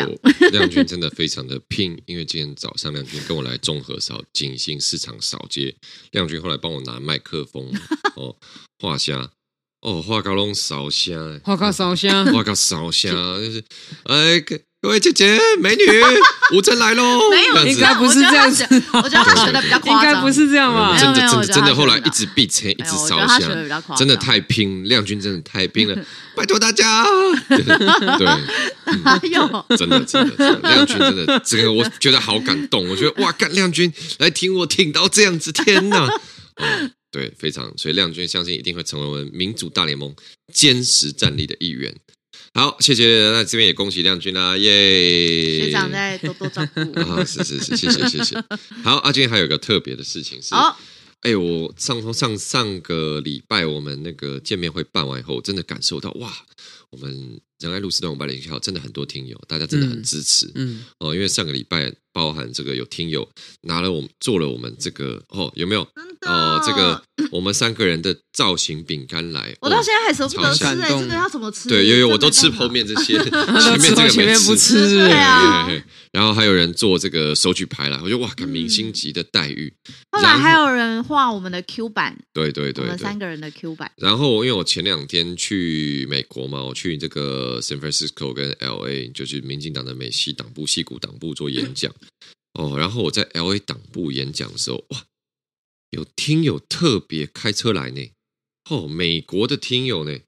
亮君 *laughs* 真的非常的拼，因为今天早上亮君跟我来综合扫景兴市场扫街，亮君后来帮我拿麦克风 *laughs* 哦画虾哦画高龙扫虾，画高扫虾，画高扫虾就是哎。各位姐姐、美女，*laughs* 吴真来喽！没有，应该不是这样子。我觉得他 *laughs* 学的比较夸张，应该不是这样吧？真的，真的，真的，后来一直闭嘴，一直烧香，真的太拼，亮君真的太拼了，*laughs* 拜托大家。对，哎呦，真的，真的，亮君真的，这个我觉得好感动。我觉得哇，干亮君来听我听到这样子，天哪！对，非常，所以亮君相信一定会成为我们民主大联盟坚实战力的一员。好，谢谢。那这边也恭喜亮君啦，耶！学长在多多照顾。*laughs* 啊，是是是，谢谢谢谢。好，啊，今天还有一个特别的事情是，哎、欸，我上从上上个礼拜我们那个见面会办完以后，我真的感受到哇，我们仁爱路四段五百零一号真的很多听友，大家真的很支持，嗯，嗯哦，因为上个礼拜。包含这个有听友拿了我们做了我们这个哦，有没有哦？这个我们三个人的造型饼干来，*laughs* 我到现在还舍不得吃哎，这个要怎么吃？对，有有我都吃后面这些，*laughs* 前面这个前面不吃，对啊。然后还有人做这个手举牌啦，我觉得哇，看明星级的待遇。后来还有人画我们的 Q 版，对对对，我们三个人的 Q 版。然后因为我前两天去美国嘛，我去这个 San Francisco 跟 LA，就是民进党的美西党部、西谷党部做演讲。哦，然后我在 LA 党部演讲的时候，哇，有听友特别开车来呢，哦，美国的听友呢，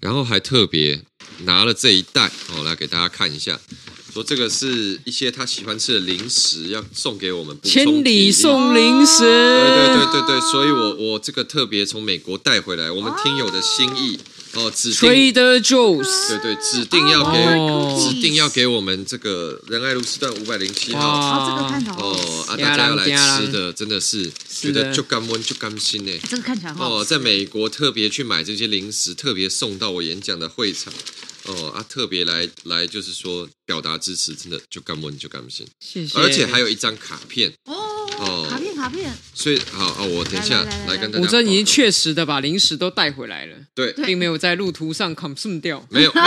然后还特别拿了这一袋哦，来给大家看一下，说这个是一些他喜欢吃的零食，要送给我们，千里送零食，对对对对对，所以我我这个特别从美国带回来，我们听友的心意。哦，指定 Trader Joe's，对对，指定要给，哦、指定要给我们这个仁爱路四段五百零七号。哦，这个看起来哦，啊，大家要来吃的真的是觉得就甘温就甘心呢。这个看起来好。哦，在美国特别去买这些零食，特别送到我演讲的会场。哦啊，特别来来就是说表达支持，真的就甘温就甘心。谢谢。而且还有一张卡片。哦。哦，卡片卡片，所以好啊，我等一下来跟大家。吴峥已经确实的把零食都带回来了，对，并没有在路途上 consume 掉，没有没有。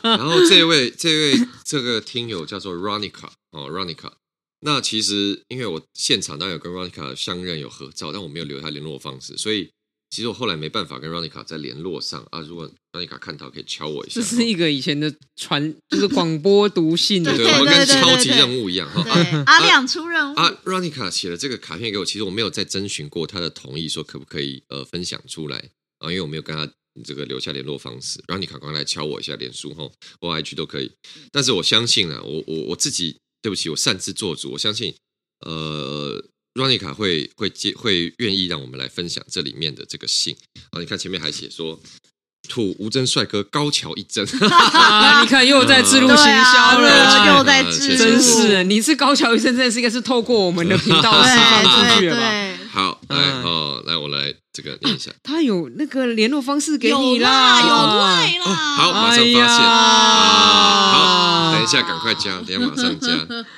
*laughs* 然后这位这位这个听友叫做 Ronica 哦，Ronica。那其实因为我现场当然有跟 Ronica 相认有合照，但我没有留他联络方式，所以。其实我后来没办法跟 Ronica 再联络上啊，如果 Ronica 看到可以敲我一下。这是一个以前的传，就是广播读信的，对，我们跟超级任务一样哈。*laughs* 阿亮出任务啊，Ronica 写了这个卡片给我，其实我没有再征询过他的同意，说可不可以呃分享出来啊，因为我没有跟他这个留下联络方式。Ronica 刚来敲我一下脸书哈，或 IG 都可以。但是我相信啊，我我我自己对不起，我擅自做主，我相信呃。Ronica 会会接会愿意让我们来分享这里面的这个信。啊！你看前面还写说“土吴真帅哥高桥一真”，*laughs* 你看又在自入行销了，啊、又在置入，真是你是高桥一真，真是应该是透过我们的频道释放出去了吧？好，来哦，来我来这个念一下，他有那个联络方式给你啦，有赖啦，好，马上发现。啊，好，等一下赶快加，等一下马上加。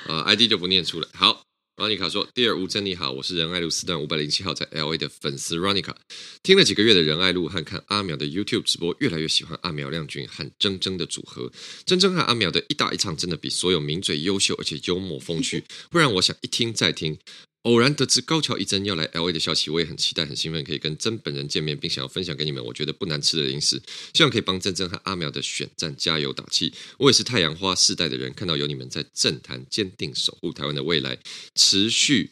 啊，ID 就不念出来，好。Ronica 说：“Dear 吴珍你好，我是仁爱路四段五百零七号在 LA 的粉丝 Ronica，听了几个月的仁爱路和看阿苗的 YouTube 直播，越来越喜欢阿苗亮君和铮铮的组合。铮铮和阿苗的一打一唱，真的比所有名嘴优秀，而且幽默风趣，不然我想一听再听。”偶然得知高桥一真要来 LA 的消息，我也很期待、很兴奋，可以跟真本人见面，并想要分享给你们。我觉得不难吃的零食，希望可以帮铮铮和阿苗的选战加油打气。我也是太阳花世代的人，看到有你们在政坛坚定守护台湾的未来，持续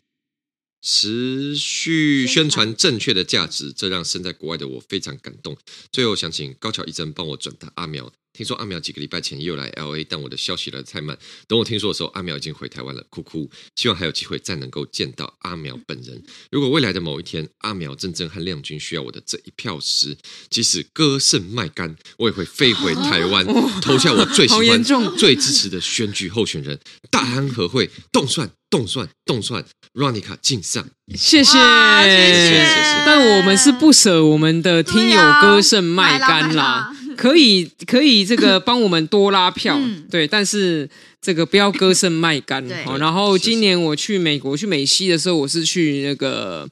持续宣传正确的价值，这让身在国外的我非常感动。最后想请高桥一真帮我转达阿苗。听说阿苗几个礼拜前又来 LA，但我的消息来得太慢。等我听说的时候，阿苗已经回台湾了，哭哭。希望还有机会再能够见到阿苗本人。如果未来的某一天，阿苗、铮铮和亮君需要我的这一票时，即使歌剩麦干，我也会飞回台湾，*laughs* 投下我最喜欢、最支持的选举候选人——大安和会冻蒜冻蒜冻蒜，Ronica 敬上，谢谢谢谢。但我们是不舍我们的听友歌圣麦干啦，可以可以这个帮我们多拉票，对，但是这个不要割肾卖肝。好，然后今年我去美国去美西的时候，我是去那个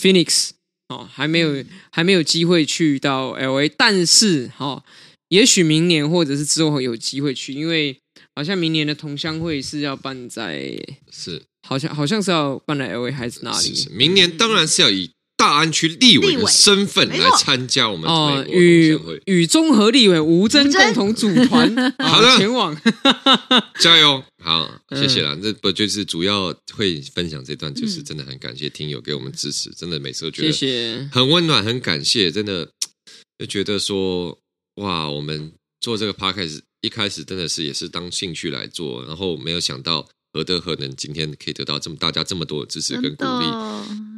Phoenix，哦，还没有还没有机会去到 LA，但是哈，也许明年或者是之后有机会去，因为。好像明年的同乡会是要办在是，好像好像是要办在 L A 还是哪里？是是明年当然是要以大安区立委的身份来参加我们哦，与与综合立委吴征共同组团，*laughs* 好的，前往。*laughs* 加油，好，谢谢啦。这不就是主要会分享这段，就是真的很感谢听友给我们支持，真的每次都觉得谢谢，很温暖，很感谢，真的就觉得说哇，我们做这个 Podcast。一开始真的是也是当兴趣来做，然后没有想到何德何能，今天可以得到这么大家这么多的支持跟鼓励，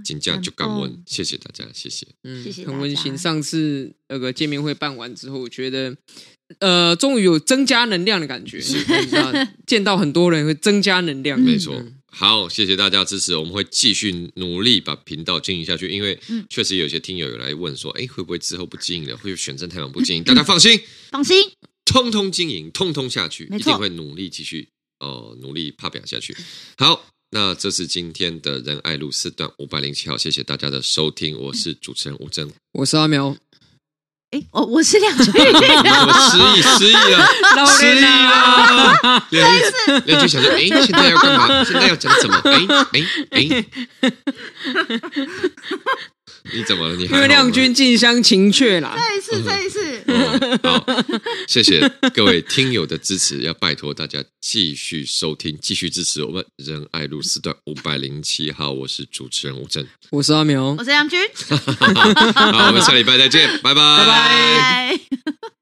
金价就感恩，谢谢大家，谢谢，嗯，谢谢，很温馨。上次那个见面会办完之后，我觉得呃，终于有增加能量的感觉，*laughs* 是见到很多人会增加能量，没错。好，谢谢大家支持，我们会继续努力把频道经营下去，因为确实有些听友有来问说，哎，会不会之后不经营了？会选择太阳不经营？大家放心，*laughs* 放心。通通经营，通通下去，一定会努力继续哦，努力爬表下去。好，那这是今天的仁爱路四段五百零七号，谢谢大家的收听，我是主持人吴峥，我是阿苗，哎，我我是亮君，我失忆失忆了，失忆了，亮君亮君想说，哎，现在要干嘛？现在要讲什么？哎哎哎。*laughs* *laughs* 你怎么了？你还因为亮君近乡情怯啦。再一次，再一次。好，谢谢各位听友的支持，要拜托大家继续收听，继续支持我们仁爱路四段五百零七号。我是主持人吴正，我是阿苗，我是亮君。*laughs* 好，我们下礼拜再见，拜拜，拜拜。